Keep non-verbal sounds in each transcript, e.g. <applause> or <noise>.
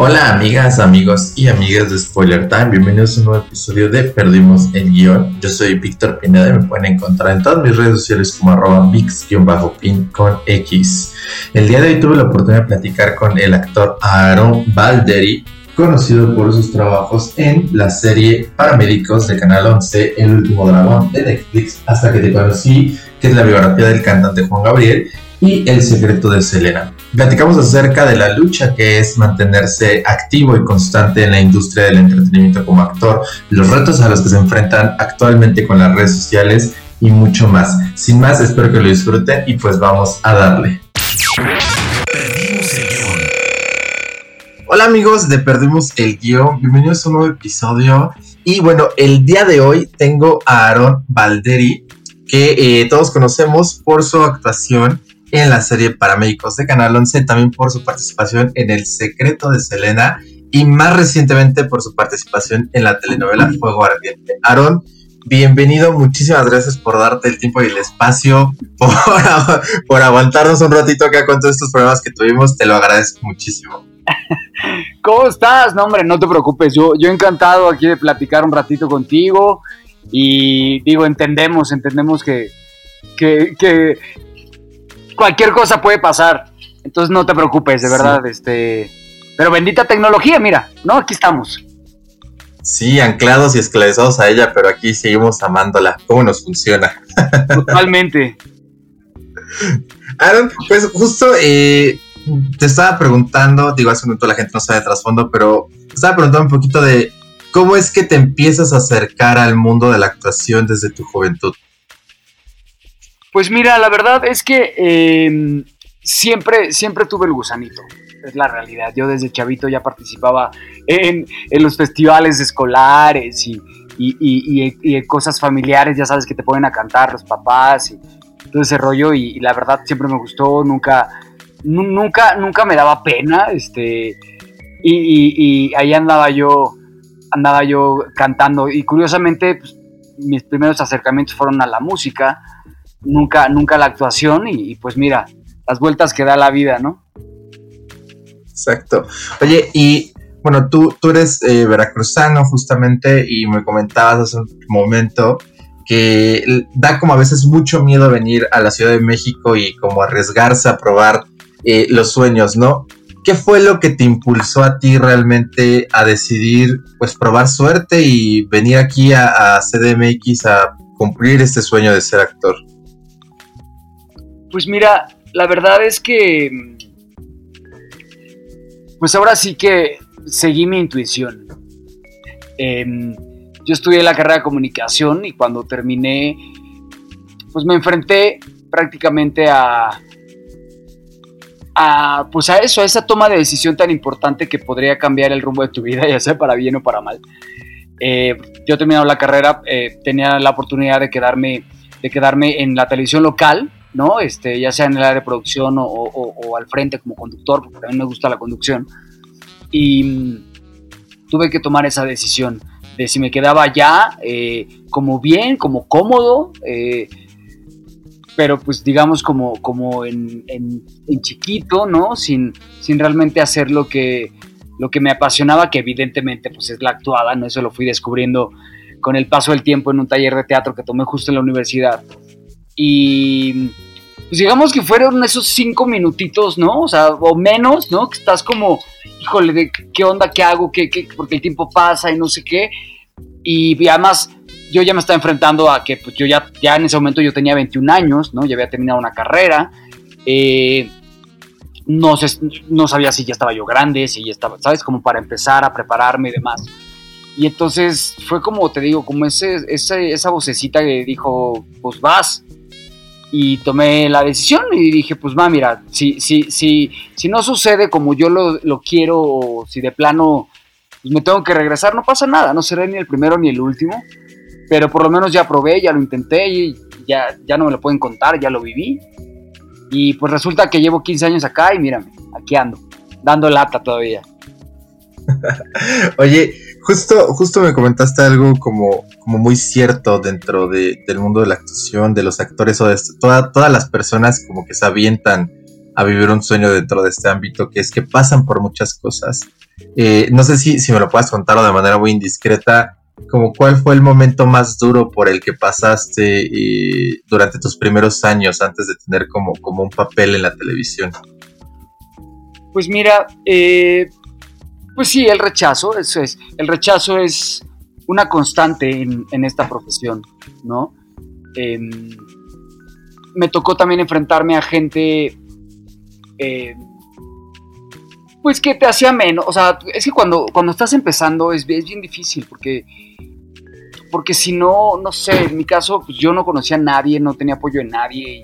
Hola amigas, amigos y amigas de Spoiler Time, bienvenidos a un nuevo episodio de Perdimos el Guión. Yo soy Víctor Pineda y me pueden encontrar en todas mis redes sociales como arroba vix-pin con X. El día de hoy tuve la oportunidad de platicar con el actor Aaron Balderi, conocido por sus trabajos en la serie Paramédicos de Canal 11, El último dragón de Netflix, hasta que te conocí, que es la biografía del cantante Juan Gabriel, y El secreto de Selena. Platicamos acerca de la lucha que es mantenerse activo y constante en la industria del entretenimiento como actor, los retos a los que se enfrentan actualmente con las redes sociales y mucho más. Sin más, espero que lo disfruten y pues vamos a darle. Hola amigos de Perdimos el Guión, bienvenidos a un nuevo episodio. Y bueno, el día de hoy tengo a Aaron Valderi, que eh, todos conocemos por su actuación en la serie Paramédicos de Canal 11, también por su participación en El secreto de Selena y más recientemente por su participación en la telenovela Fuego Ardiente. Aaron, bienvenido, muchísimas gracias por darte el tiempo y el espacio, <laughs> por, aguantarnos un ratito acá con todos estos problemas que tuvimos, te lo agradezco muchísimo. <laughs> ¿Cómo estás? No, hombre, no te preocupes, yo, yo encantado aquí de platicar un ratito contigo y digo, entendemos, entendemos que, que, cualquier cosa puede pasar. Entonces no te preocupes, de verdad, este. Pero bendita tecnología, mira, ¿no? Aquí estamos. Sí, anclados y esclavizados a ella, pero aquí seguimos amándola. ¿Cómo nos funciona? <laughs> Totalmente. Aaron, pues justo eh, te estaba preguntando, digo, hace un momento la gente no sabe de trasfondo, pero te estaba preguntando un poquito de cómo es que te empiezas a acercar al mundo de la actuación desde tu juventud. Pues mira, la verdad es que em, siempre, siempre tuve el gusanito. Es la realidad. Yo desde chavito ya participaba en, los festivales escolares y, cosas familiares, ya sabes que te ponen a cantar los papás y todo ese rollo. Y, la verdad siempre me gustó, nunca, nunca, nunca me daba pena. Este, y, ahí andaba yo, andaba yo cantando. Y curiosamente, pues, mis primeros acercamientos fueron a la música nunca, nunca la actuación y, pues mira, las vueltas que da la vida, ¿no? Exacto. Oye, y bueno, tú, tú eres eh, veracruzano justamente y me comentabas hace un momento que da como a veces mucho miedo venir a la Ciudad de México y como arriesgarse a probar eh, los sueños, ¿no? ¿Qué fue lo que te impulsó a ti realmente a decidir pues probar suerte y venir aquí a, a CDMX a cumplir este sueño de ser actor? Pues mira, la verdad es que. Pues ahora sí que seguí mi intuición. Em, yo estudié la carrera de comunicación y cuando terminé, pues me enfrenté prácticamente a, a, pues a eso, a esa toma de decisión tan importante que podría cambiar el rumbo de tu vida, <laughs> ya sea para bien o para mal. Eh, yo terminado la carrera, eh, tenía la oportunidad de quedarme, de quedarme en la televisión local, ¿no? Este, ya sea en el área de producción o, al frente como conductor, porque también me gusta la conducción. Y mm, tuve que tomar esa decisión de si me quedaba allá eh, como bien, como cómodo, eh, pero pues digamos como, como en, chiquito, ¿no? Sin, sin realmente hacer lo que, lo que me apasionaba, que evidentemente pues es la actuada, ¿no? Eso lo fui descubriendo con el paso del tiempo en un taller de teatro que tomé justo en la universidad. Y pues digamos que fueron esos cinco minutitos, ¿no? O sea, o menos, ¿no? Que estás como, híjole, de qué onda, qué hago, ¿Qué, qué? porque el tiempo pasa y no sé qué. Y además, yo ya me estaba enfrentando a que, pues yo ya, ya en ese momento yo tenía 21 años, ¿no? Ya había terminado una carrera. Eh, no, sé, no sabía si ya estaba yo grande, si ya estaba, ¿sabes? Como para empezar a prepararme y demás. Y entonces fue como, te digo, como ese, ese, esa vocecita que dijo, pues vas, y tomé la decisión y dije, pues va, mira, si, si, si, si no sucede como yo lo, lo quiero, o si de plano pues me tengo que regresar, no pasa nada, no seré ni el primero ni el último, pero por lo menos ya probé, ya lo intenté y ya, ya no me lo pueden contar, ya lo viví. Y pues resulta que llevo 15 años acá y mírame, aquí ando, dando lata todavía. <laughs> Oye, justo, justo me comentaste algo como, como muy cierto dentro de, del mundo de la actuación, de los actores o de todas las personas como que se avientan a vivir un sueño dentro de este ámbito, que es que pasan por muchas cosas. Eh, no sé si, si me lo puedes contar de manera muy indiscreta, como cuál fue el momento más duro por el que pasaste eh, durante tus primeros años antes de tener como, como un papel en la televisión. Pues mira, eh, pues sí, el rechazo, eso es. El rechazo es una constante en, esta profesión, ¿no? Em, me tocó también enfrentarme a gente eh, pues que te hacía menos, o sea, es que cuando, cuando estás empezando es, bien difícil porque, porque si no, no sé, en mi caso pues yo no conocía a nadie, no tenía apoyo de nadie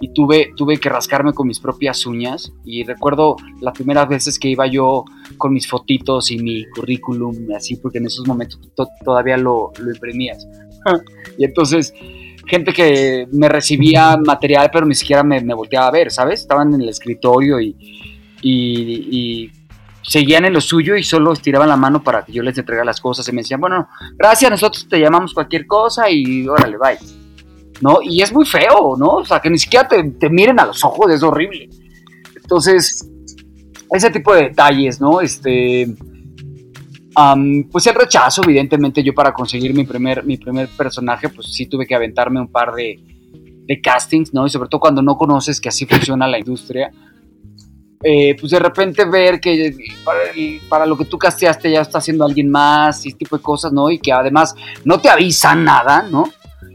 y, tuve, tuve que rascarme con mis propias uñas y recuerdo las primeras veces que iba yo con mis fotitos y mi currículum así, porque en esos momentos todavía lo, lo imprimías. <laughs> y entonces gente que me recibía material, pero ni siquiera me, volteaba a ver, ¿sabes? Estaban en el escritorio y, y, seguían en lo suyo y solo estiraban la mano para que yo les entregara las cosas y me decían, bueno, gracias, nosotros te llamamos cualquier cosa y órale, bye. ¿No? Y es muy feo, ¿no? O sea, que ni siquiera te, te miren a los ojos, es horrible. Entonces, ese tipo de detalles, ¿no? Este, pues el rechazo, evidentemente yo para conseguir mi primer, mi primer personaje, pues sí tuve que aventarme un par de, de castings, ¿no? Y sobre todo cuando no conoces que así funciona la industria, eh, pues de repente ver que para, lo que tú casteaste ya está haciendo alguien más y este tipo de cosas, ¿no? Y que además no te avisan nada, ¿no?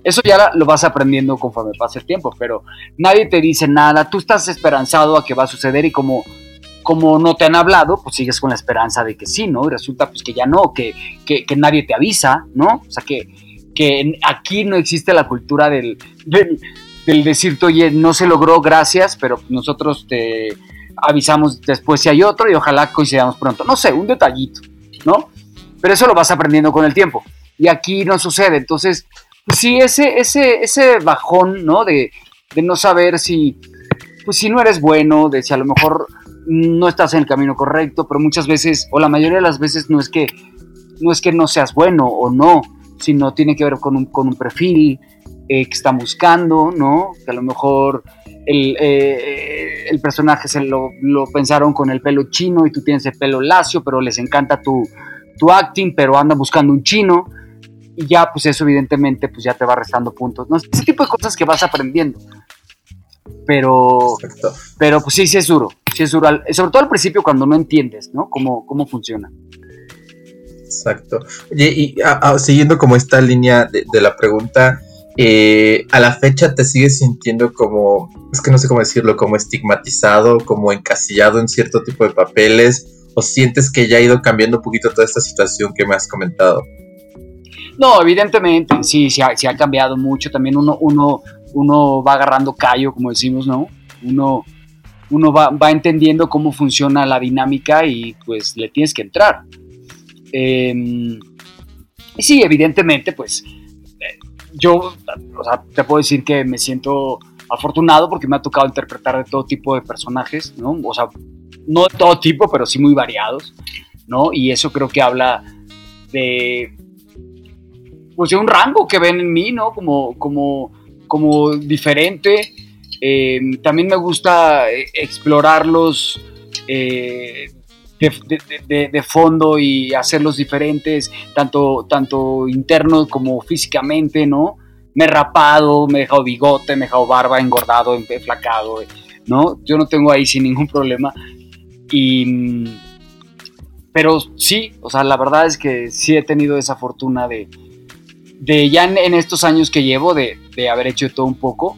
Eso ya lo vas aprendiendo conforme pasa el tiempo, pero nadie te dice nada, tú estás esperanzado a que va a suceder y como como no te han hablado, pues sigues con la esperanza de que sí, ¿no? Y resulta pues que ya no, que, que, nadie te avisa, ¿no? O sea, que, que aquí no existe la cultura del, del, del decirte, oye, no se logró, gracias, pero nosotros te avisamos después si hay otro y ojalá coincidamos pronto. No sé, un detallito, ¿no? Pero eso lo vas aprendiendo con el tiempo. Y aquí no sucede. Entonces, sí, ese, ese, ese bajón, ¿no? De, de no saber si, pues si no eres bueno, de si a lo mejor no estás en el camino correcto, pero muchas veces, o la mayoría de las veces, no es que no, es que no seas bueno o no, sino tiene que ver con un, con un perfil eh, que están buscando, ¿no? Que a lo mejor el, eh, el personaje se lo, lo, pensaron con el pelo chino y tú tienes el pelo lacio, pero les encanta tu, tu acting, pero andan buscando un chino y ya pues eso evidentemente pues ya te va restando puntos, ¿no? Ese tipo de cosas que vas aprendiendo. Pero, pero pues sí, sí es duro, sí es duro, sobre todo al principio cuando no entiendes, ¿no? Cómo, cómo funciona. Exacto. Oye, y siguiendo como esta línea de, la pregunta, eh, a la fecha te sigues sintiendo como, es que no sé cómo decirlo, como estigmatizado, como encasillado en cierto tipo de papeles, o sientes que ya ha ido cambiando un poquito toda esta situación que me has comentado? No, evidentemente, sí, sí ha, ha cambiado mucho. También uno, uno, uno va agarrando callo, como decimos, ¿no? Uno, uno va, entendiendo cómo funciona la dinámica y pues le tienes que entrar. Y sí, evidentemente, pues eh, yo, te puedo decir que me siento afortunado porque me ha tocado interpretar de todo tipo de personajes, ¿no? O sea, no de todo tipo, pero sí muy variados, ¿no? Y eso creo que habla de, pues un rango que ven en mí, ¿no? Como, como como diferente. Eh, también me gusta eh, explorarlos eh, de, fondo y hacerlos diferentes, tanto, tanto interno como físicamente, ¿no? Me he rapado, me he dejado bigote, me he dejado barba, engordado, enflacado, ¿no? Yo no tengo ahí sin ningún problema. Y, pero sí, o sea, la verdad es que sí he tenido esa fortuna de, de ya en, estos años que llevo de, haber hecho todo un poco,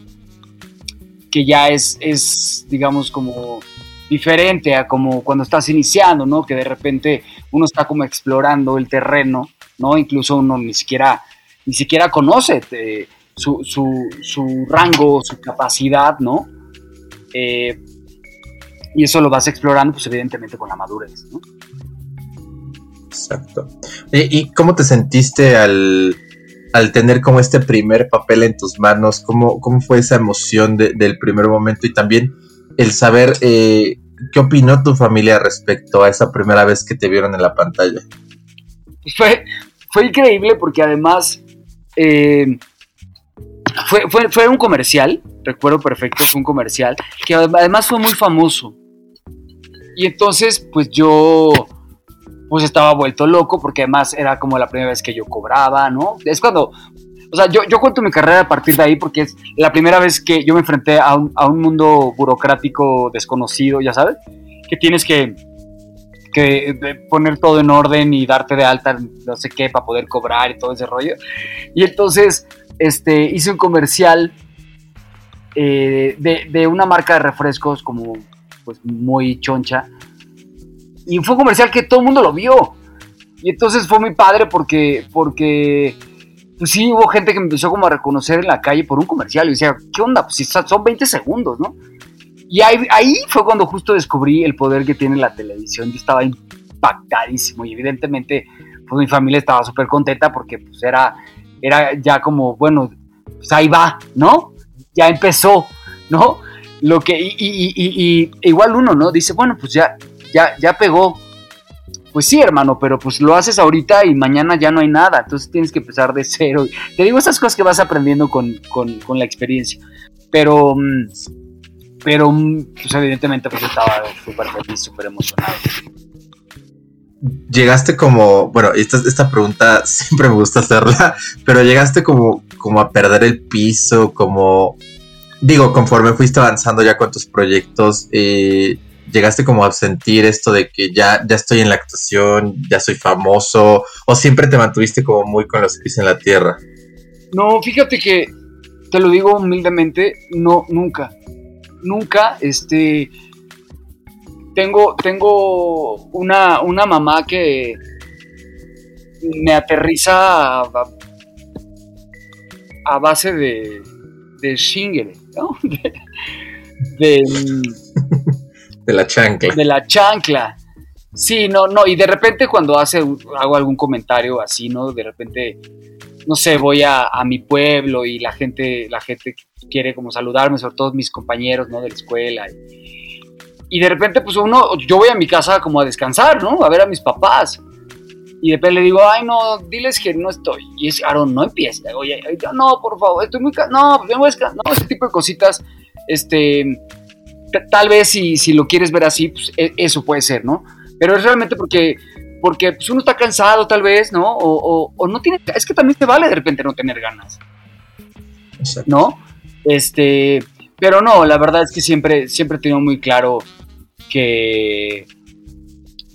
que ya es, es, digamos, como diferente a como cuando estás iniciando, ¿no? Que de repente uno está como explorando el terreno, ¿no? Incluso uno ni siquiera, ni siquiera conoce eh, su, su, rango, su capacidad, ¿no? Eh, y eso lo vas explorando, pues evidentemente con la madurez, ¿no? Exacto. ¿Y cómo te sentiste al, al tener como este primer papel en tus manos, ¿cómo, cómo fue esa emoción del primer momento y también el saber eh, ¿qué opinó tu familia respecto a esa primera vez que te vieron en la pantalla? Fue, fue increíble porque además eh, fue, fue, fue, un comercial, recuerdo perfecto, fue un comercial, que además fue muy famoso. Y entonces, pues yo, pues estaba vuelto loco porque además era como la primera vez que yo cobraba, ¿no? Es cuando, o sea, yo, yo cuento mi carrera a partir de ahí porque es la primera vez que yo me enfrenté a un, a un mundo burocrático desconocido, ya sabes, que tienes que, que poner todo en orden y darte de alta, no sé qué, para poder cobrar y todo ese rollo. Y entonces, este, hice un comercial eh, de, de, una marca de refrescos como pues muy choncha. Y fue un comercial que todo el mundo lo vio. Y entonces fue muy padre porque, porque pues sí, hubo gente que me empezó como a reconocer en la calle por un comercial. Y decía, ¿qué onda? Pues son 20 segundos, ¿no? Y ahí, ahí fue cuando justo descubrí el poder que tiene la televisión. Yo estaba impactadísimo y evidentemente pues mi familia estaba súper contenta porque pues era, era ya como, bueno, pues ahí va, ¿no? Ya empezó, ¿no? Lo que, y, y, y, igual uno, ¿no? Dice, bueno, pues ya, ya, ya pegó. Pues sí, hermano, pero pues lo haces ahorita y mañana ya no hay nada, entonces tienes que empezar de <laughs> cero. Te digo esas cosas que vas aprendiendo con, con, con la experiencia. Pero, mm, pero, mm, pues evidentemente, pues estaba súper feliz, súper emocionado. Llegaste como, bueno, esta, esta pregunta <laughs> siempre me gusta hacerla, pero llegaste como, como a perder el piso, como digo, conforme fuiste avanzando ya con tus proyectos, eh, llegaste como a sentir esto de que ya, ya estoy en la actuación, ya soy famoso, o siempre te mantuviste como muy con los pies en la tierra? No, fíjate que te lo digo humildemente, no, nunca. Nunca, este. Tengo, tengo una, una mamá que me aterriza a, base de, de shingle, ¿no? <laughs> De, la chancla. De la chancla. Sí, no, no, y de repente cuando hace, hago algún comentario así, ¿no? De repente, no sé, voy a, mi pueblo y la gente, la gente quiere como saludarme, sobre todo mis compañeros, ¿no? De la escuela. Y, de repente, pues uno, yo voy a mi casa como a descansar, ¿no? A ver a mis papás. Y después le digo, ay, no, diles que no estoy. Y es, Aaron, no. Oye, no, por favor, estoy muy. No, pues No, ese tipo de cositas, este. Tal vez si, si lo quieres ver así, pues e, eso puede ser, ¿no? Pero es realmente porque, porque pues uno está cansado, tal vez, ¿no? O, o, no tiene. Es que también te vale de repente no tener ganas. Exacto. ¿No? Este. Pero no, la verdad es que siempre, siempre he tenido muy claro que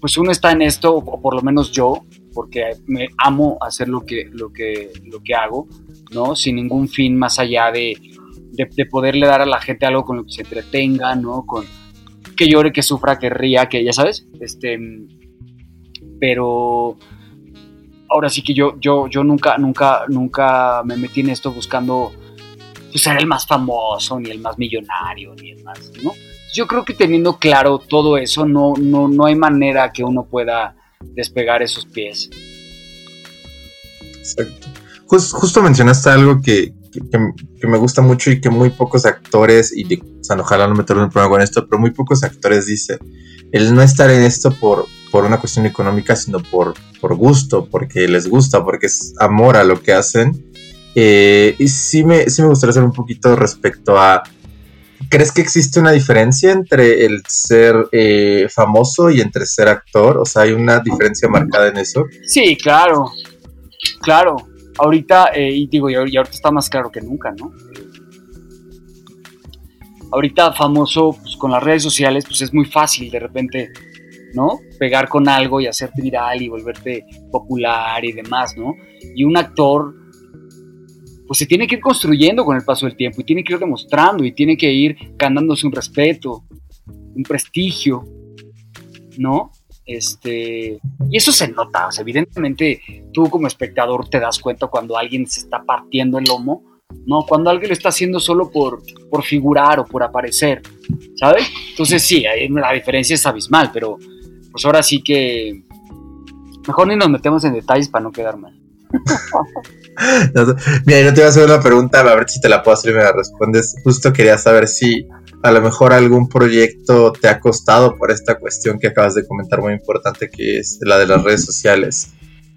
pues uno está en esto, o por lo menos yo, porque me amo hacer lo que, lo que, lo que hago, ¿no? Sin ningún fin más allá de, de, poderle dar a la gente algo con lo que se entretenga, ¿no? Con que llore, que sufra, que ría, que ya sabes, este, pero ahora sí que yo, yo, yo nunca, nunca, nunca me metí en esto buscando pues, ser el más famoso, ni el más millonario, ni el más, ¿no? yo creo que teniendo claro todo eso, no, no, no hay manera que uno pueda despegar esos pies. Exacto. justo mencionaste algo que, que, me gusta mucho y que muy pocos actores, y o sea, ojalá no meterme en problema con esto, pero muy pocos actores dicen, el no estar en esto por, por una cuestión económica, sino por, por gusto, porque les gusta, porque es amor a lo que hacen. Eh, y sí me, sí me gustaría saber un poquito respecto a ¿Crees que existe una diferencia entre el ser eh, famoso y entre ser actor? O sea, ¿hay una diferencia marcada en eso? Sí, claro, claro. Ahorita, eh, y digo, y ahorita está más claro que nunca, ¿no? ahorita famoso, pues con las redes sociales, pues es muy fácil de repente, ¿no? Pegar con algo y hacerte viral y volverte popular y demás, ¿no? Y un actor pues se tiene que ir construyendo con el paso del tiempo y tiene que ir demostrando y tiene que ir ganándose un respeto, un prestigio, ¿no? Este, y eso se nota, evidentemente tú como espectador te das cuenta cuando alguien se está partiendo el lomo, ¿no? Cuando alguien lo está haciendo solo por, por figurar o por aparecer, ¿sabes? Entonces sí, la diferencia es abismal, pero pues ahora sí que mejor ni nos metemos en detalles para no quedar mal. <laughs> Mira, yo te voy a hacer una pregunta, a ver si te la puedo hacer y me la respondes. Justo quería saber si a lo mejor algún proyecto te ha costado por esta cuestión que acabas de comentar muy importante que es la de las redes sociales.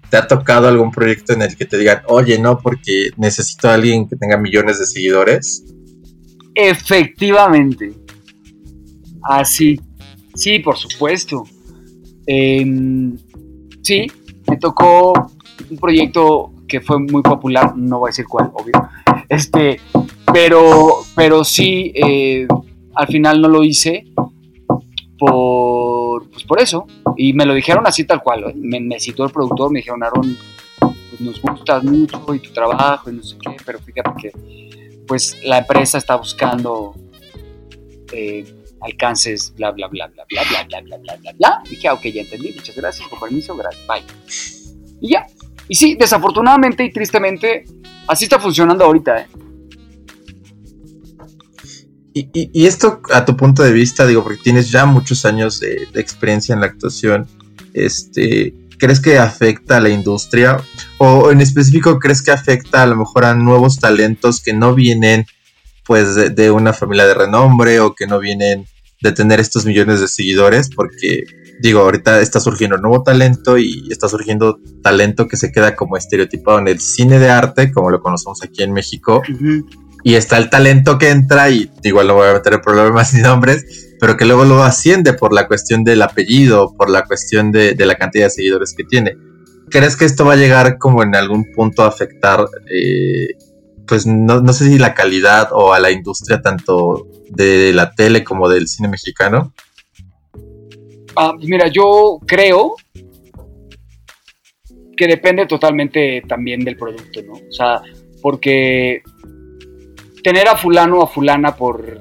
¿Te ha tocado algún proyecto en el que te digan, oye, no, porque necesito a alguien que tenga millones de seguidores? Efectivamente. Así. sí, por supuesto. Em, sí, me tocó un proyecto que fue muy popular, no voy a decir cuál, obvio. Este, pero, pero sí, eh, al final no lo hice por, pues por eso. Y me lo dijeron así tal cual. Me, citó el productor, me dijeron, Aaron, pues nos gustas mucho y tu trabajo y no sé qué, pero fíjate que pues la empresa está buscando eh, alcances, bla, bla, bla, bla, bla, bla, bla, bla, bla, bla, bla. dije, ah, ok, ya entendí, muchas gracias, con permiso, gracias, bye. Y ya. Y sí, desafortunadamente y tristemente, así está funcionando ahorita, ¿eh? Y, esto, a tu punto de vista, digo, porque tienes ya muchos años de, experiencia en la actuación, este, ¿crees que afecta a la industria? O en específico, ¿crees que afecta a lo mejor a nuevos talentos que no vienen pues de, una familia de renombre o que no vienen de tener estos millones de seguidores? Porque digo, ahorita está surgiendo nuevo talento y está surgiendo talento que se queda como estereotipado en el cine de arte, como lo conocemos aquí en México y está el talento que entra y igual no voy a meter problemas <laughs> ni nombres, pero que luego lo asciende por la cuestión del apellido, por la cuestión de, la cantidad de seguidores que tiene. ¿Crees que esto va a llegar como en algún punto a afectar, eh, pues no, no, sé si la calidad o a la industria tanto de la tele como del cine mexicano? Ah, pues mira, yo creo que depende totalmente también del producto, ¿no? O sea, porque tener a fulano o a fulana por,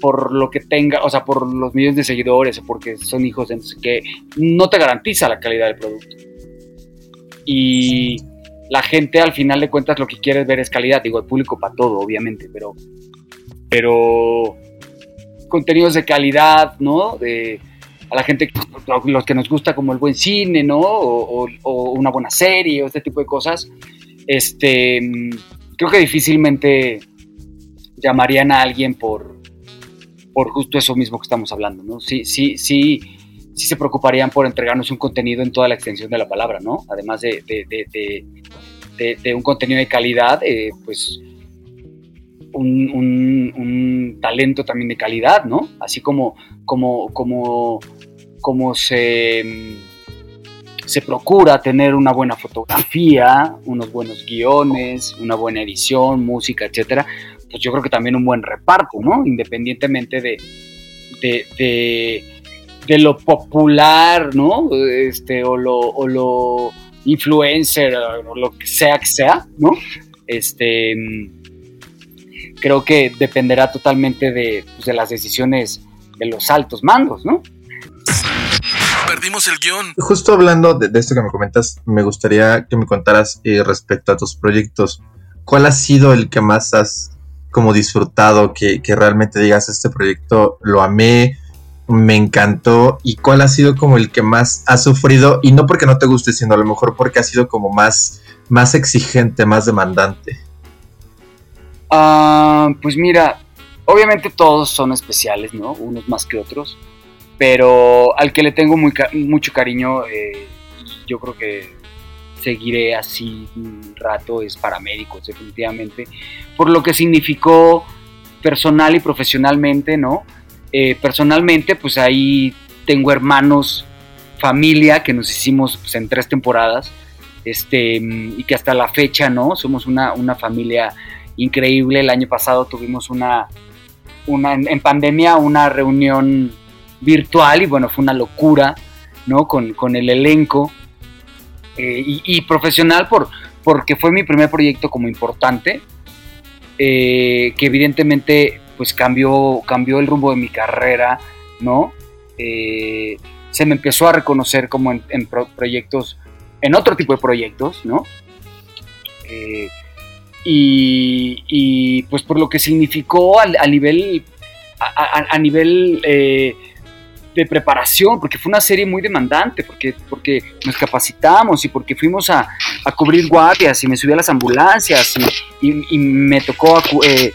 por lo que tenga, o sea, por los millones de seguidores o porque son hijos de qué, no te garantiza la calidad del producto. Y la gente al final de cuentas lo que quiere ver es calidad, digo, el público para todo, obviamente, pero, pero contenidos de calidad, ¿no? De, a la gente, los que nos gusta como el buen cine, ¿no? O, o una buena serie o este tipo de cosas, este creo que difícilmente llamarían a alguien por, por justo eso mismo que estamos hablando, ¿no? Sí, sí, sí, sí se preocuparían por entregarnos un contenido en toda la extensión de la palabra, ¿no? Además de, de, un contenido de calidad, eh, pues un, un, talento también de calidad, ¿no? Así como, como, como, como se se procura tener una buena fotografía, unos buenos guiones, una buena edición, música, etcétera, pues yo creo que también un buen reparto, ¿no? Independientemente de, de, lo popular, ¿no? Este, o lo, o lo influencer, o lo que sea que sea, ¿no? Este, creo que dependerá totalmente de, pues, de las decisiones de los altos mandos, ¿no? Perdimos el guion. Justo hablando de, esto que me comentas, me gustaría que me contaras eh, respecto a tus proyectos. ¿Cuál ha sido el que más has como disfrutado, que, realmente digas, este proyecto lo amé, me encantó? ¿Y cuál ha sido como el que más has sufrido? Y no porque no te guste, sino a lo mejor porque ha sido como más, más exigente, más demandante. Ah, pues mira, obviamente todos son especiales, ¿no? Unos más que otros pero al que le tengo muy, mucho cariño, eh, yo creo que seguiré así un rato, es paramédicos, definitivamente, por lo que significó personal y profesionalmente, ¿no? Eh, personalmente, pues ahí tengo hermanos, familia, que nos hicimos pues, en tres temporadas, este, y que hasta la fecha, ¿no? Somos una, una familia increíble. El año pasado tuvimos una, una en pandemia, una reunión virtual y bueno, fue una locura, ¿no? Con, el elenco eh, y, profesional por, porque fue mi primer proyecto como importante, eh, que evidentemente pues cambió, cambió el rumbo de mi carrera, ¿no? Eh, se me empezó a reconocer como en, proyectos, en otro tipo de proyectos, ¿no? y, pues por lo que significó a, nivel, a, nivel de preparación, porque fue una serie muy demandante, porque, porque nos capacitamos y porque fuimos a, cubrir guardias y me subí a las ambulancias y, me tocó eh,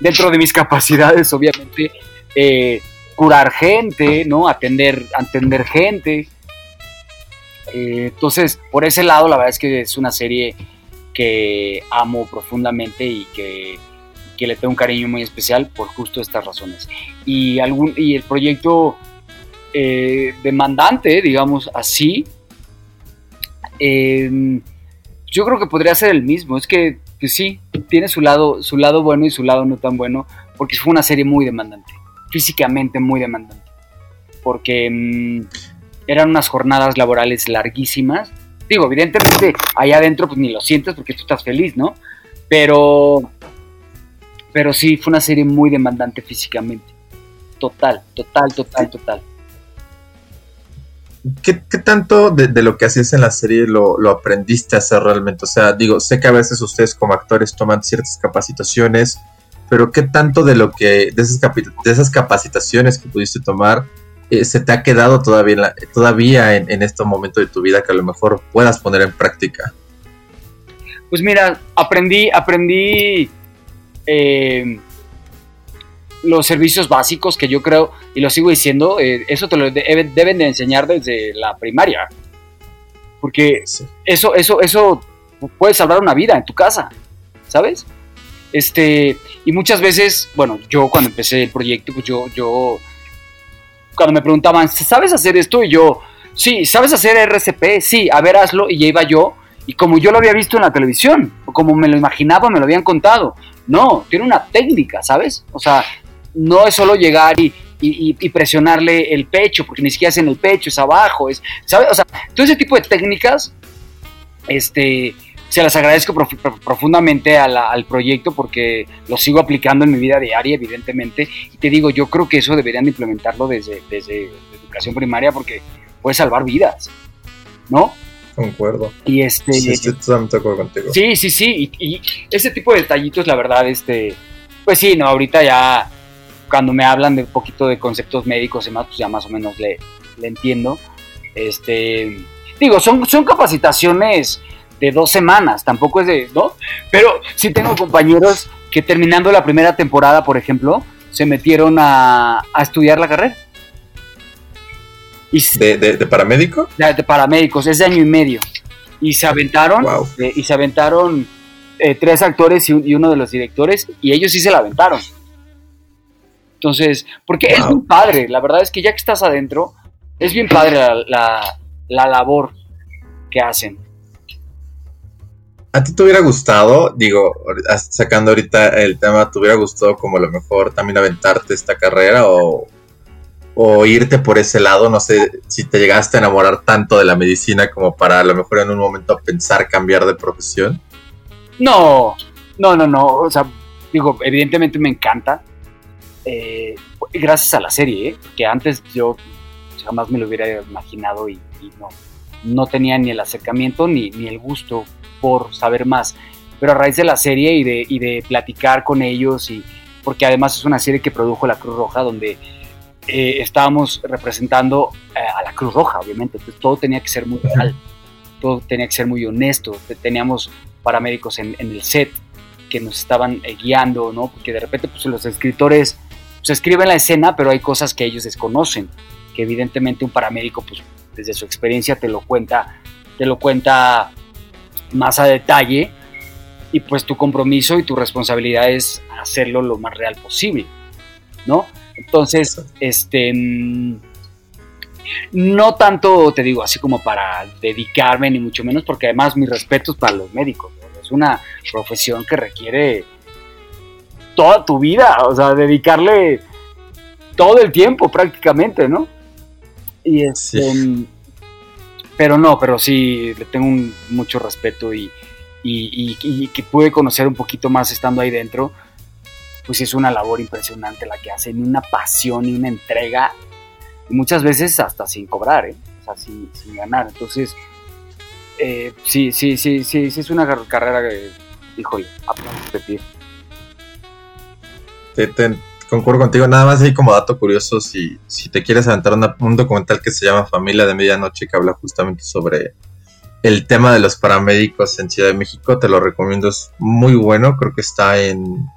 dentro de mis <laughs> capacidades, obviamente, eh, curar gente, ¿no? Atender, atender gente. Eh, entonces, por ese lado, la verdad es que es una serie que amo profundamente y que, le tengo un cariño muy especial por justo estas razones. Y, algún, y el proyecto eh, demandante, digamos así, em, yo creo que podría ser el mismo. Es que, pues sí, tiene su lado, su lado bueno y su lado no tan bueno, porque fue una serie muy demandante, físicamente muy demandante. Porque mm, eran unas jornadas laborales larguísimas Digo, evidentemente allá adentro pues ni lo sientes porque tú estás feliz, ¿no? Pero, pero sí, fue una serie muy demandante físicamente. Total, total, total, total. ¿Qué, tanto de, lo que hacías en la serie lo, aprendiste a hacer realmente? O sea, digo, sé que a veces ustedes como actores toman ciertas capacitaciones, pero ¿qué tanto de lo que, de esas, de esas capacitaciones que pudiste tomar, eh, se te ha quedado todavía, en, todavía en, este momento de tu vida que a lo mejor puedas poner en práctica? Pues mira, aprendí, aprendí eh, los servicios básicos que yo creo, y lo sigo diciendo, eh, eso te lo deben de enseñar desde la primaria. Porque eso, eso, eso puede salvar una vida en tu casa, ¿sabes? Este, y muchas veces, bueno, yo cuando empecé el proyecto, pues yo, yo cuando me preguntaban, ¿sabes hacer esto? Y yo, sí, ¿sabes hacer RCP? Sí, a ver, hazlo. Y ya iba yo. Y como yo lo había visto en la televisión, o como me lo imaginaba, me lo habían contado. No, tiene una técnica, ¿sabes? O sea, no es solo llegar y, presionarle el pecho, porque ni siquiera es en el pecho, es abajo, es, ¿sabes? O sea, todo ese tipo de técnicas, este, se las agradezco profundamente al proyecto porque lo sigo aplicando en mi vida diaria, evidentemente. Y te digo, yo creo que eso deberían implementarlo desde, desde educación primaria porque puede salvar vidas, ¿no? Concuerdo. Y este. Sí, estoy totalmente de acuerdo contigo. Sí, sí, sí. Y, ese tipo de detallitos, la verdad, este. Pues sí, no, ahorita ya. Cuando me hablan de un poquito de conceptos médicos y más, pues ya más o menos le, le entiendo. Este. Digo, son, son capacitaciones de dos semanas, tampoco es de, ¿no? Pero sí tengo compañeros que terminando la primera temporada, por ejemplo, se metieron a, estudiar la carrera. Y, ¿De, de, paramédico? De, paramédicos, es de año y medio. Y se aventaron, eh, y se aventaron eh, tres actores y, uno de los directores, y ellos sí se la aventaron. Entonces, porque es muy padre, la verdad es que ya que estás adentro, es bien padre la, la labor que hacen. ¿A ti te hubiera gustado, digo, sacando ahorita el tema, te hubiera gustado como a lo mejor también aventarte esta carrera o, irte por ese lado? No sé si te llegaste a enamorar tanto de la medicina como para a lo mejor en un momento pensar cambiar de profesión. No, no, no, no. O sea, digo, evidentemente me encanta. Eh, gracias a la serie, ¿eh? que antes yo jamás me lo hubiera imaginado y, no, no tenía ni el acercamiento ni, ni el gusto por saber más. Pero a raíz de la serie y de, y de platicar con ellos, y porque además es una serie que produjo la Cruz Roja, donde eh, estábamos representando eh, a la Cruz Roja, obviamente. Entonces todo tenía que ser muy real, todo tenía que ser muy honesto. Teníamos paramédicos en, el set que nos estaban guiando, ¿no? Porque de repente pues, los escritores pues, escriben la escena, pero hay cosas que ellos desconocen, que evidentemente un paramédico, pues desde su experiencia te lo cuenta, te lo cuenta más a detalle y pues tu compromiso y tu responsabilidad es hacerlo lo más real posible, ¿no? Entonces, este, mm, no tanto te digo así como para dedicarme ni mucho menos, porque además mis respetos para los médicos, es una profesión que requiere toda tu vida, o sea, dedicarle todo el tiempo prácticamente, ¿no? Y este, pero no, pero sí, le tengo mucho respeto y, que pude conocer un poquito más estando ahí dentro, pues es una labor impresionante la que hacen, una pasión y una entrega, y muchas veces hasta sin cobrar, ¿eh? o sea, sin, ganar. Entonces, eh, sí, sí, sí, sí, sí, es una carrera que, híjole, aplaudo repetir. Te, te, concuerdo contigo. Nada más ahí como dato curioso, si, si te quieres aventar un documental que se llama Familia de Medianoche, que habla justamente sobre el tema de los paramédicos en Ciudad de México, te lo recomiendo, es muy bueno, creo que está en...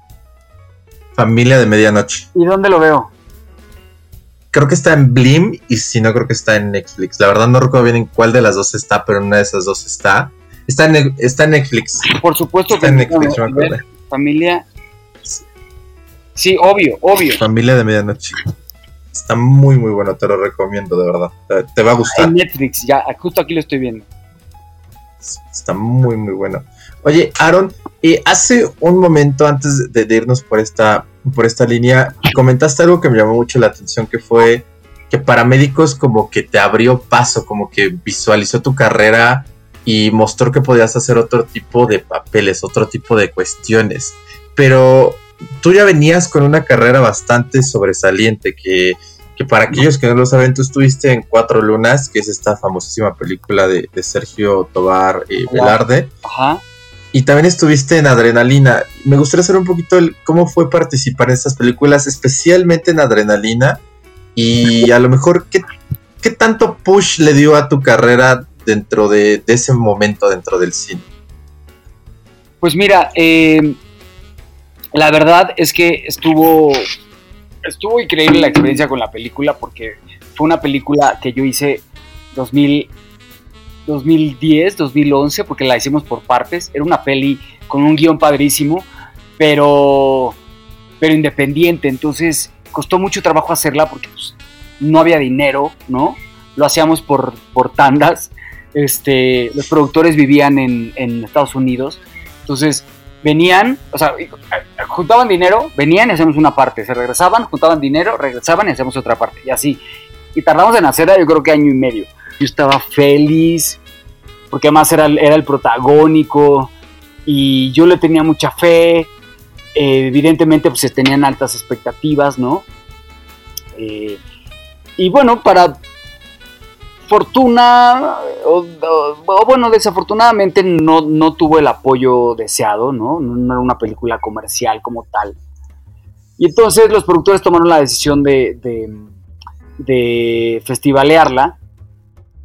Familia de Medianoche. ¿Y dónde lo veo? Creo que está en Blim y si no, creo que está en Netflix. La verdad no recuerdo bien en cuál de las dos está, pero en una de esas dos está. Está en, está en Netflix. Por supuesto está que en Netflix, me acuerdo. Familia. Sí, obvio, obvio. Familia de Medianoche. Está muy, muy bueno, te lo recomiendo, de verdad. Te, te va a gustar. En Netflix, ya, justo aquí lo estoy viendo. Está muy, muy bueno. Oye, Aaron, eh, hace un momento antes de, de, irnos por esta, por esta línea, comentaste algo que me llamó mucho la atención, que fue que para médicos como que te abrió paso, como que visualizó tu carrera y mostró que podías hacer otro tipo de papeles, otro tipo de cuestiones. Pero tú ya venías con una carrera bastante sobresaliente, que, que para aquellos que no lo saben, tú estuviste en Cuatro Lunas, que es esta famosísima película de, de Sergio Tobar y Velarde. Ajá. Y también estuviste en Adrenalina. Me gustaría saber un poquito el, cómo fue participar en estas películas, especialmente en Adrenalina. Y a lo mejor, ¿qué, qué tanto push le dio a tu carrera dentro de, de ese momento dentro del cine? Pues mira, eh, la verdad es que estuvo, estuvo increíble la experiencia con la película porque fue una película que yo hice 2000, 2010, 2011, porque la hicimos por partes. Era una peli con un guion padrísimo, pero, pero independiente. Entonces costó mucho trabajo hacerla porque pues, no había dinero, ¿no? Lo hacíamos por, por tandas. Este, los productores vivían en, en Estados Unidos. Entonces venían, o sea, juntaban dinero, venían y hacíamos una parte, se regresaban, juntaban dinero, regresaban y hacíamos otra parte, y así. Y tardamos en hacerla yo creo que año y medio. Yo estaba feliz, porque además era, era el protagónico, y yo le tenía mucha fe, eh, evidentemente pues tenían altas expectativas, ¿no? Eh, y bueno, para fortuna, o, bueno, desafortunadamente no, no, tuvo el apoyo deseado, ¿no? ¿no? era una película comercial como tal. Y entonces los productores tomaron la decisión de, de, festivalearla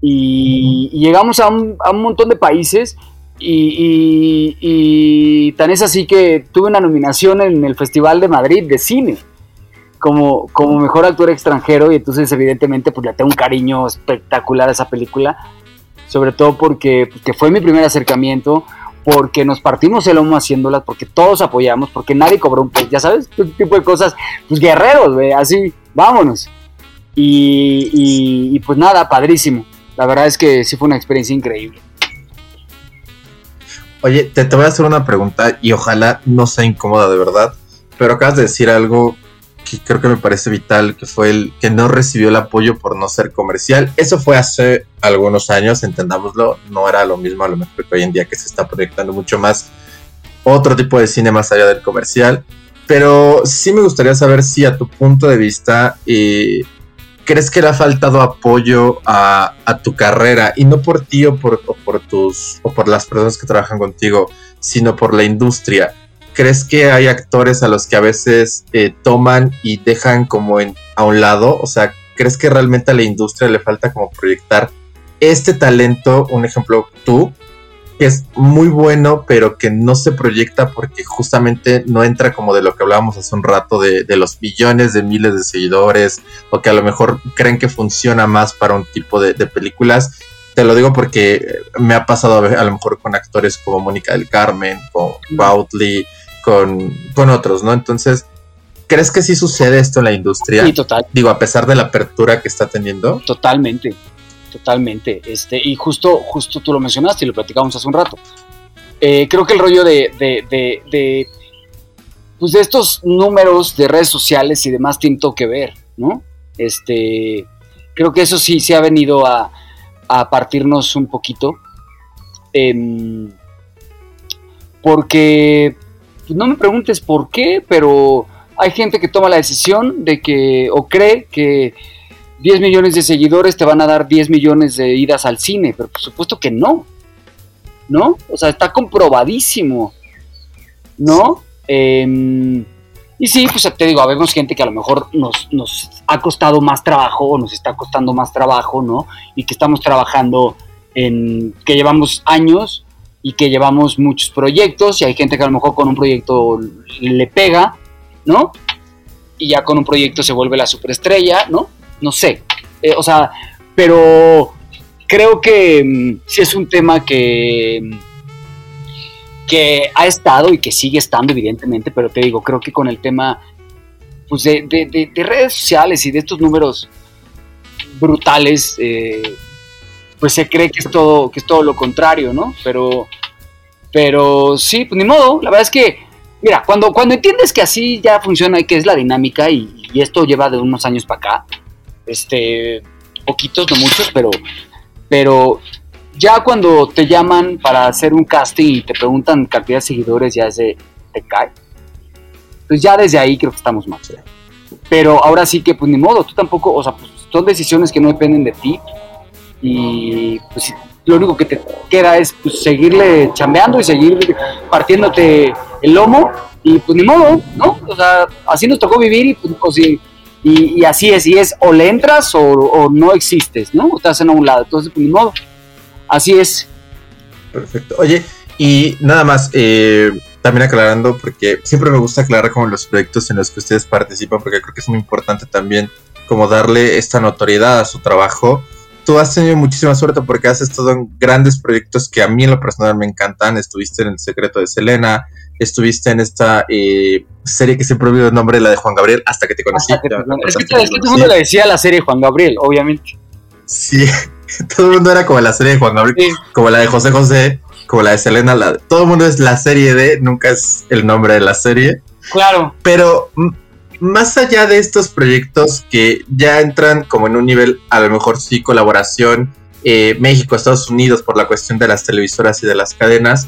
y, llegamos a un, montón de países y, tan es así que tuve una nominación en el Festival de Madrid de cine como, como mejor actor extranjero y entonces evidentemente pues le tengo un cariño espectacular a esa película, sobre todo porque, porque fue mi primer acercamiento, porque nos partimos el lomo haciéndolas, porque todos apoyamos, porque nadie cobró un peso, ya sabes, este tipo de cosas, pues guerreros, wey, así, vámonos. Y, y, y pues nada, padrísimo. La verdad es que sí fue una experiencia increíble. Oye, te, te voy a hacer una pregunta y ojalá no sea incómoda de verdad, pero acabas de decir algo que creo que me parece vital, que fue el que no recibió el apoyo por no ser comercial. Eso fue hace algunos años, entendámoslo, no era lo mismo a lo mejor que hoy en día que se está proyectando mucho más otro tipo de cine más allá del comercial. Pero sí me gustaría saber si a tu punto de vista eh, crees que le ha faltado apoyo a, a, tu carrera y no por ti o por, o por tus o por las personas que trabajan contigo, sino por la industria ¿crees que hay actores a los que a veces eh, toman y dejan como en, a un lado? O sea, ¿crees que realmente a la industria le falta como proyectar este talento? Un ejemplo, tú, que es muy bueno, pero que no se proyecta porque justamente no entra como de lo que hablábamos hace un rato de, de los millones de miles de seguidores, o que a lo mejor creen que funciona más para un tipo de, de películas te lo digo porque me ha pasado a, ver, a, lo mejor con actores como Mónica del Carmen, con Boutley, con, con otros, ¿no? Entonces, ¿crees que sí sucede esto en la industria? Sí, total. Digo, a pesar de la apertura que está teniendo. Totalmente, totalmente. Este, y justo, justo tú lo mencionaste y lo platicamos hace un rato. Eh, creo que el rollo de, de, de, de, pues de estos números de redes sociales y demás tiene todo que ver, ¿no? Este, creo que eso sí, sí ha venido a, a partirnos un poquito. Eh, porque pues no me preguntes por qué, pero hay gente que toma la decisión de que, o cree que 10 millones de seguidores te van a dar 10 millones de idas al cine, pero por supuesto que no, ¿no? O sea, está comprobadísimo, ¿no? Eh, y sí, pues te digo, habemos gente que a lo mejor nos, nos ha costado más trabajo o nos está costando más trabajo, ¿no? Y que estamos trabajando en, que llevamos años y que llevamos muchos proyectos y hay gente que a lo mejor con un proyecto le pega, ¿no? Y ya con un proyecto se vuelve la superestrella, ¿no? No sé. Eh, o sea, pero creo que mm, sí es un tema que, mm, que ha estado y que sigue estando, evidentemente, pero te digo, creo que con el tema pues, de, redes sociales y de estos números brutales, eh, pues se cree que es todo, que es todo lo contrario, ¿no? Pero, pero sí, pues ni modo, la verdad es que, mira, cuando, cuando entiendes que así ya funciona y que es la dinámica y, esto lleva de unos años para acá, este, poquitos, no muchos, pero, pero ya cuando te llaman para hacer un casting y te preguntan cantidad de seguidores, ya ese te cae. Pues ya desde ahí creo que estamos mal. Pero ahora sí que, pues ni modo, tú tampoco, o sea, pues son decisiones que no dependen de ti y pues lo único que te queda es pues, seguirle chambeando y seguir partiéndote el lomo y pues ni modo, ¿no? O sea, así nos tocó vivir y pues, y, y, así es, y es o le entras o, no existes, ¿no? O estás en un lado, entonces pues ni modo, así es. Perfecto. Oye, y nada más, eh, también aclarando, porque siempre me gusta aclarar como los proyectos en los que ustedes participan, porque creo que es muy importante también como darle esta notoriedad a su trabajo tú has tenido muchísima suerte porque has estado en grandes proyectos que a mí en lo personal me encantan. Estuviste en El Secreto de Selena, estuviste en esta eh, serie que siempre olvido el nombre, la de Juan Gabriel, hasta que te conocí. es, que, todo el mundo le decía la serie Juan Gabriel, obviamente. Sí, <laughs> todo el mundo era como la serie de Juan Gabriel, como la de José José, como la de Selena. La, todo el mundo es la serie de, nunca es el nombre de la serie. Claro. Pero más allá de estos proyectos que ya entran como en un nivel, a lo mejor sí, colaboración eh, México, Estados Unidos por la cuestión de las televisoras y de las cadenas,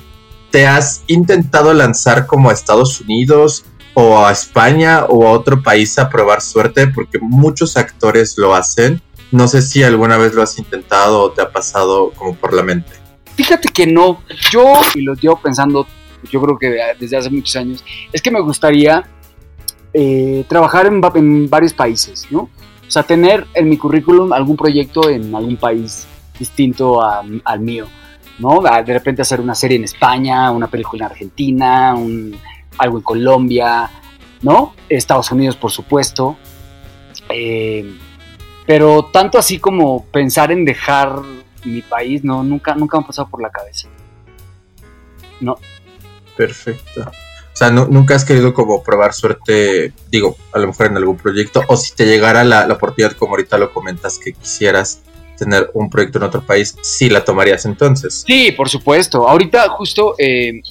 ¿te has intentado lanzar como a Estados Unidos o a España o a otro país a probar suerte? Porque muchos actores lo hacen. No sé si alguna vez lo has intentado o te ha pasado como por la mente. Fíjate que no, yo, y lo llevo pensando, yo creo que desde hace muchos años, es que me gustaría eh, trabajar en, varios países, ¿no? O sea, tener en mi currículum algún proyecto en algún país distinto al mío, ¿no? De repente hacer una serie en España, una película en Argentina, algo en Colombia, ¿no? Estados Unidos, por supuesto. Eh, pero tanto así como pensar en dejar mi país, no, nunca, nunca me ha pasado por la cabeza. No. Perfecto. O sea, nunca has querido como probar suerte, digo, a lo mejor en algún proyecto, o si te llegara la, oportunidad, como ahorita lo comentas, que quisieras tener un proyecto en otro país, sí la tomarías entonces. Sí, por supuesto. Ahorita justo eh,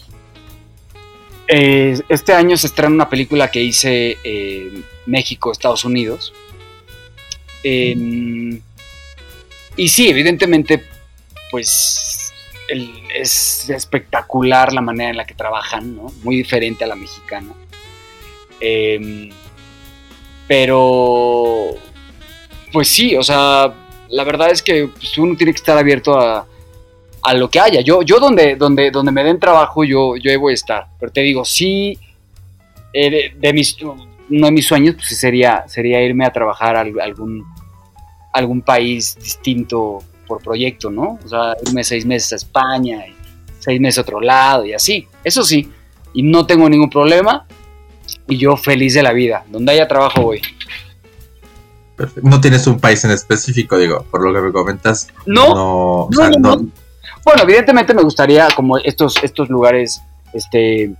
eh, este año se estrena una película que hice en México, Estados Unidos. Y sí, evidentemente, pues es espectacular la manera en la que trabajan, ¿no? Muy diferente a la mexicana. Em, pero, pues sí, o sea, la verdad es que pues, uno tiene que estar abierto a, lo que haya. Yo, yo donde, donde, donde me den trabajo, yo, yo voy a estar. Pero te digo, sí, eh, de, mis, uno de mis sueños pues, sería, sería irme a trabajar a algún, algún país distinto por proyecto, ¿no? O sea, irme seis meses a España, y seis meses a otro lado y así. Eso sí, y no tengo ningún problema y yo feliz de la vida. Donde haya trabajo voy. No tienes un país en específico, digo, por lo que me comentas. No, no, no, Bueno, evidentemente me gustaría como estos, estos lugares, este,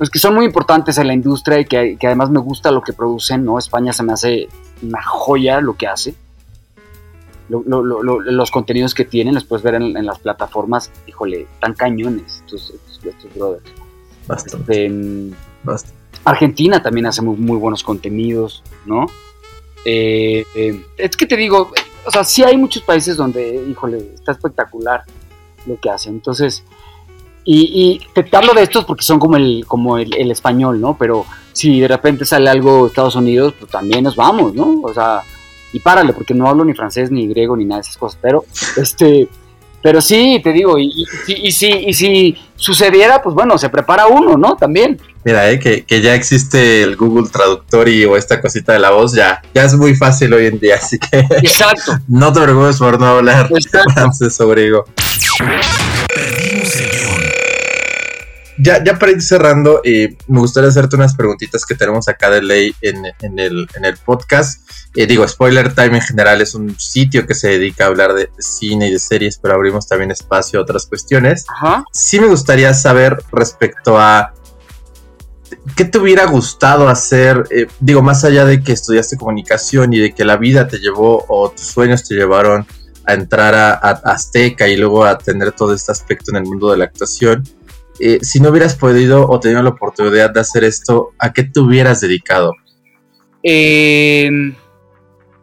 pues que son muy importantes en la industria y que, que además me gusta lo que producen, ¿no? España se me hace una joya lo que hace los contenidos que tienen, los puedes ver en, las plataformas, híjole, tan cañones estos, brothers. Bastante. Este, Argentina también hace muy, buenos contenidos, ¿no? Eh, eh, es que te digo, o sea, sí hay muchos países donde, híjole, está espectacular lo que hacen. Entonces, y, te, hablo de estos porque son como el, como el, el, español, ¿no? Pero si de repente sale algo de Estados Unidos, pues también nos vamos, ¿no? O sea, y párale, porque no hablo ni francés, ni griego, ni nada de esas cosas, pero, este, pero sí, te digo, y, y, si, y si sucediera, pues bueno, se prepara uno, ¿no? También. Mira, eh, que, que, ya existe el Google Traductor y o esta cosita de la voz, ya, ya es muy fácil hoy en día, así que Exacto. <laughs> no te preocupes por no hablar <laughs> francés o griego. Ya, ya para ir cerrando, eh, me gustaría hacerte unas preguntitas que tenemos acá de ley en, el, podcast. Eh, digo, Spoiler Time en general es un sitio que se dedica a hablar de cine y de series, pero abrimos también espacio a otras cuestiones. Ajá. Sí me gustaría saber respecto a ¿qué te hubiera gustado hacer? Eh, digo, más allá de que estudiaste comunicación y de que la vida te llevó o tus sueños te llevaron a entrar a, Azteca y luego a tener todo este aspecto en el mundo de la actuación, eh, si no hubieras podido o tenido la oportunidad de hacer esto, ¿a qué te hubieras dedicado? Em,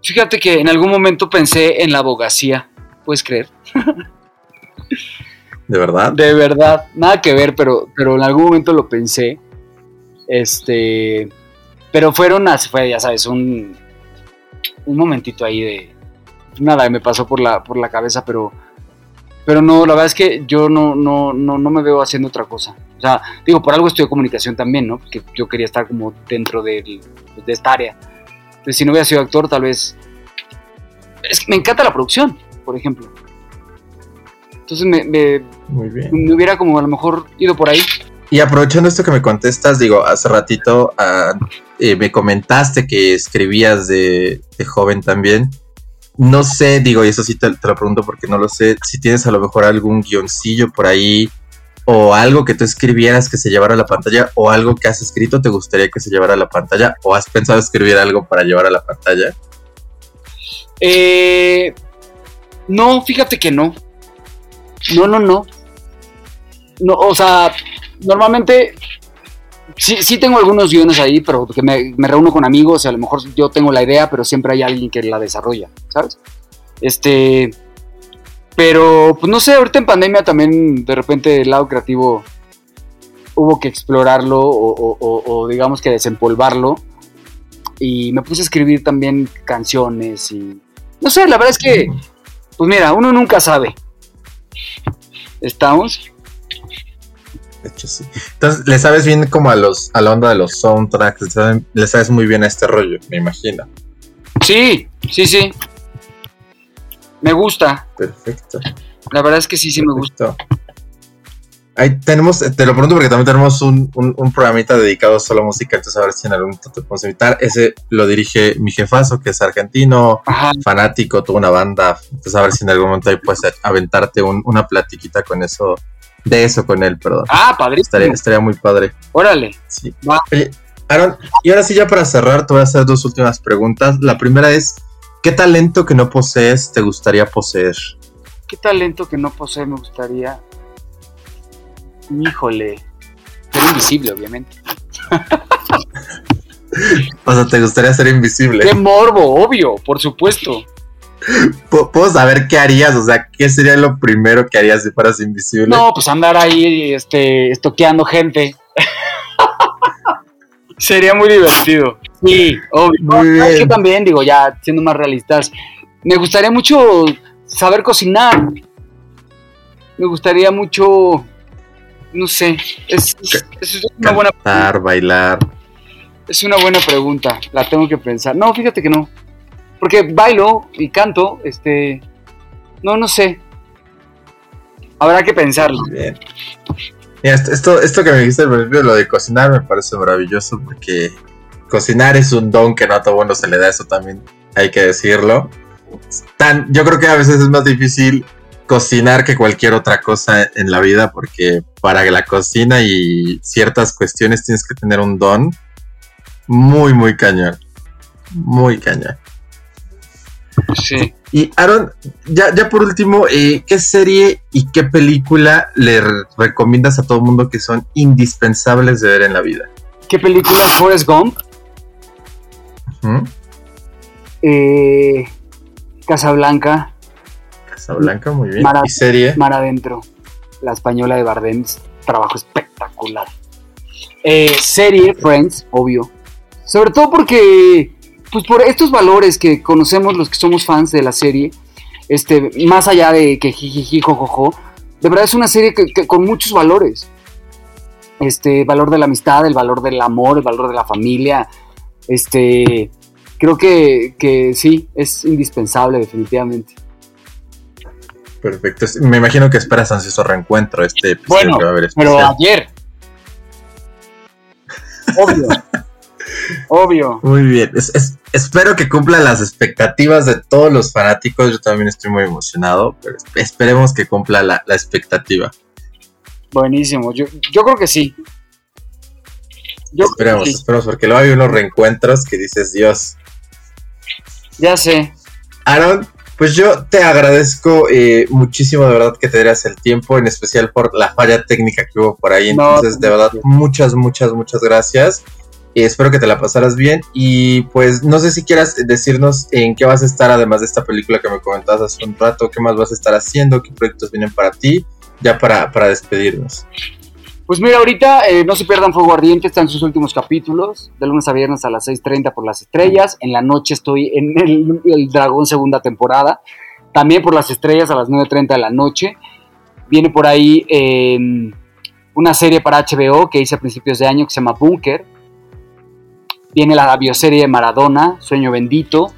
fíjate que en algún momento pensé en la abogacía, ¿puedes creer? <laughs> ¿De verdad? De verdad, nada que ver, pero, pero en algún momento lo pensé. Este, pero fueron, fue, ya sabes, un, un momentito ahí de, nada, me pasó por la, por la cabeza, pero, pero no, la verdad es que yo no, no, no, no me veo haciendo otra cosa. O sea, digo, por algo estudio comunicación también, ¿no? Porque yo quería estar como dentro de, de esta área. Entonces, si no hubiera sido actor, tal vez... Es, me encanta la producción, por ejemplo. Entonces me, me, me hubiera como a lo mejor ido por ahí. Y aprovechando esto que me contestas, digo, hace ratito ah, eh, me comentaste que escribías de, joven también. No sé, digo, y eso sí te, lo pregunto porque no lo sé, si tienes a lo mejor algún guioncillo por ahí o algo que tú escribieras que se llevara a la pantalla o algo que has escrito te gustaría que se llevara a la pantalla o has pensado escribir algo para llevar a la pantalla. Eh, no, fíjate que no. No, no, no. No, o sea, normalmente sí, sí tengo algunos guiones ahí, pero que me, reúno con amigos y a lo mejor yo tengo la idea, pero siempre hay alguien que la desarrolla, ¿sabes? Este, pero pues no sé, ahorita en pandemia también de repente el lado creativo hubo que explorarlo o, digamos que desempolvarlo y me puse a escribir también canciones y no sé, la verdad es que, pues mira, uno nunca sabe. ¿Estamos? Hecho sí. Entonces, le sabes bien como a los a la onda de los soundtracks, le sabes, muy bien a este rollo, me imagino. Sí, sí, sí. Me gusta. Perfecto. La verdad es que sí, sí me gusta. Ahí tenemos, te lo pregunto porque también tenemos un, un, programita dedicado solo a música, entonces a ver si en algún momento te podemos invitar. Ese lo dirige mi jefazo, que es argentino, fanático, tuvo una banda, entonces a ver si en algún momento ahí puedes aventarte una platiquita con eso de eso con él, perdón. Ah, padre. Estaría, muy padre. Órale. Sí. Aaron, y ahora sí, ya para cerrar, te voy a hacer dos últimas preguntas. La primera es: ¿qué talento que no posees te gustaría poseer? ¿Qué talento que no posee me gustaría? Híjole. Ser invisible, obviamente. <laughs> o sea, ¿te gustaría ser invisible? Qué morbo, obvio, por supuesto. ¿Puedo saber qué harías? O sea, ¿qué sería lo primero que harías si fueras invisible? No, pues andar ahí este, estoqueando gente. sería muy divertido. Sí, obvio. Es que también, digo, ya siendo más realistas, me gustaría mucho saber cocinar. Me gustaría mucho, no sé, es, una buena bailar. Es una buena pregunta, la tengo que pensar. No, fíjate que no. Porque bailo y canto, este. No, no sé. Habrá que pensarlo. Esto, esto que me dijiste al principio, lo de cocinar, me parece maravilloso porque cocinar es un don que no a todo bueno se le da, eso también hay que decirlo. Tan, yo creo que a veces es más difícil cocinar que cualquier otra cosa en la vida porque para la cocina y ciertas cuestiones tienes que tener un don muy, muy cañón. Muy cañón. Sí. Y Aaron, ya, ya por último, eh, ¿qué serie y qué película le recomiendas a todo el mundo que son indispensables de ver en la vida? ¿Qué película? Forrest Gump. eh, Casablanca. Casablanca, muy bien. ¿Y serie? Mar Adentro. La española de Bardem. Trabajo espectacular. Eh, serie, Friends, obvio. Sobre todo porque pues por estos valores que conocemos los que somos fans de la serie, este, más allá de que jijiji, jojojo, de verdad es una serie que, con muchos valores. Este, valor de la amistad, el valor del amor, el valor de la familia. Este, creo que, que sí, es indispensable, definitivamente. Perfecto. Me imagino que esperas ansioso reencuentro este episodio bueno, Pero ayer, <laughs> Obvio. Obvio. Muy bien. espero que cumpla las expectativas de todos los fanáticos. Yo también estoy muy emocionado, pero esperemos que cumpla la, expectativa. Buenísimo. Yo, yo creo que sí. esperemos, esperemos, porque luego hay unos reencuentros que dices, Dios. Ya sé. Aaron, pues yo te agradezco eh, muchísimo de verdad que te dieras el tiempo, en especial por la falla técnica que hubo por ahí. Entonces, de verdad, muchas, muchas, muchas gracias. Y espero que te la pasaras bien. Y pues no sé si quieras decirnos en qué vas a estar, además de esta película que me comentabas hace un rato, qué más vas a estar haciendo, qué proyectos vienen para ti, ya para, para despedirnos. Pues mira, ahorita eh, no se pierdan Fuego Ardiente, está en sus últimos capítulos, de lunes a viernes a las 6.30 por las estrellas. En la noche estoy en el, Dragón segunda temporada, también por las estrellas a las 9.30 de la noche. Viene por ahí em, una serie para HBO que hice a principios de año que se llama Bunker. Viene la bioserie de Maradona, Sueño Bendito,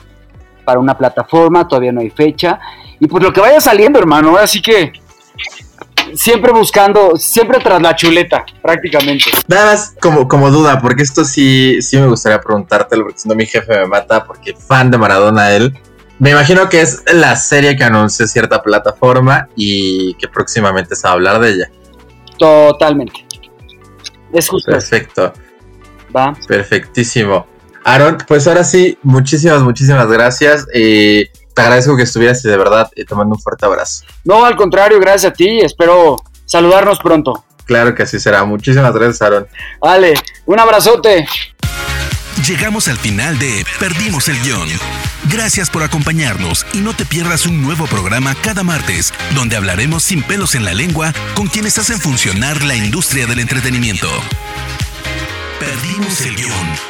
para una plataforma, todavía no hay fecha. Y pues lo que vaya saliendo, hermano, así que siempre buscando, siempre tras la chuleta, prácticamente. Nada más como, como duda, porque esto sí, sí me gustaría preguntártelo, porque si no mi jefe me mata, porque fan de Maradona él. Me imagino que es la serie que anunció cierta plataforma y que próximamente se va a hablar de ella. Totalmente. Es justo. Perfecto. Va. Perfectísimo. Aaron, pues ahora sí, muchísimas, muchísimas gracias. Eh, te agradezco que estuvieras y de verdad eh, te mando un fuerte abrazo. No, al contrario, gracias a ti. Espero saludarnos pronto. Claro que así será. Muchísimas gracias, Aaron. Vale, un abrazote. Llegamos al final de Perdimos el guion. Gracias por acompañarnos y no te pierdas un nuevo programa cada martes, donde hablaremos sin pelos en la lengua con quienes hacen funcionar la industria del entretenimiento. Perdimos el guion.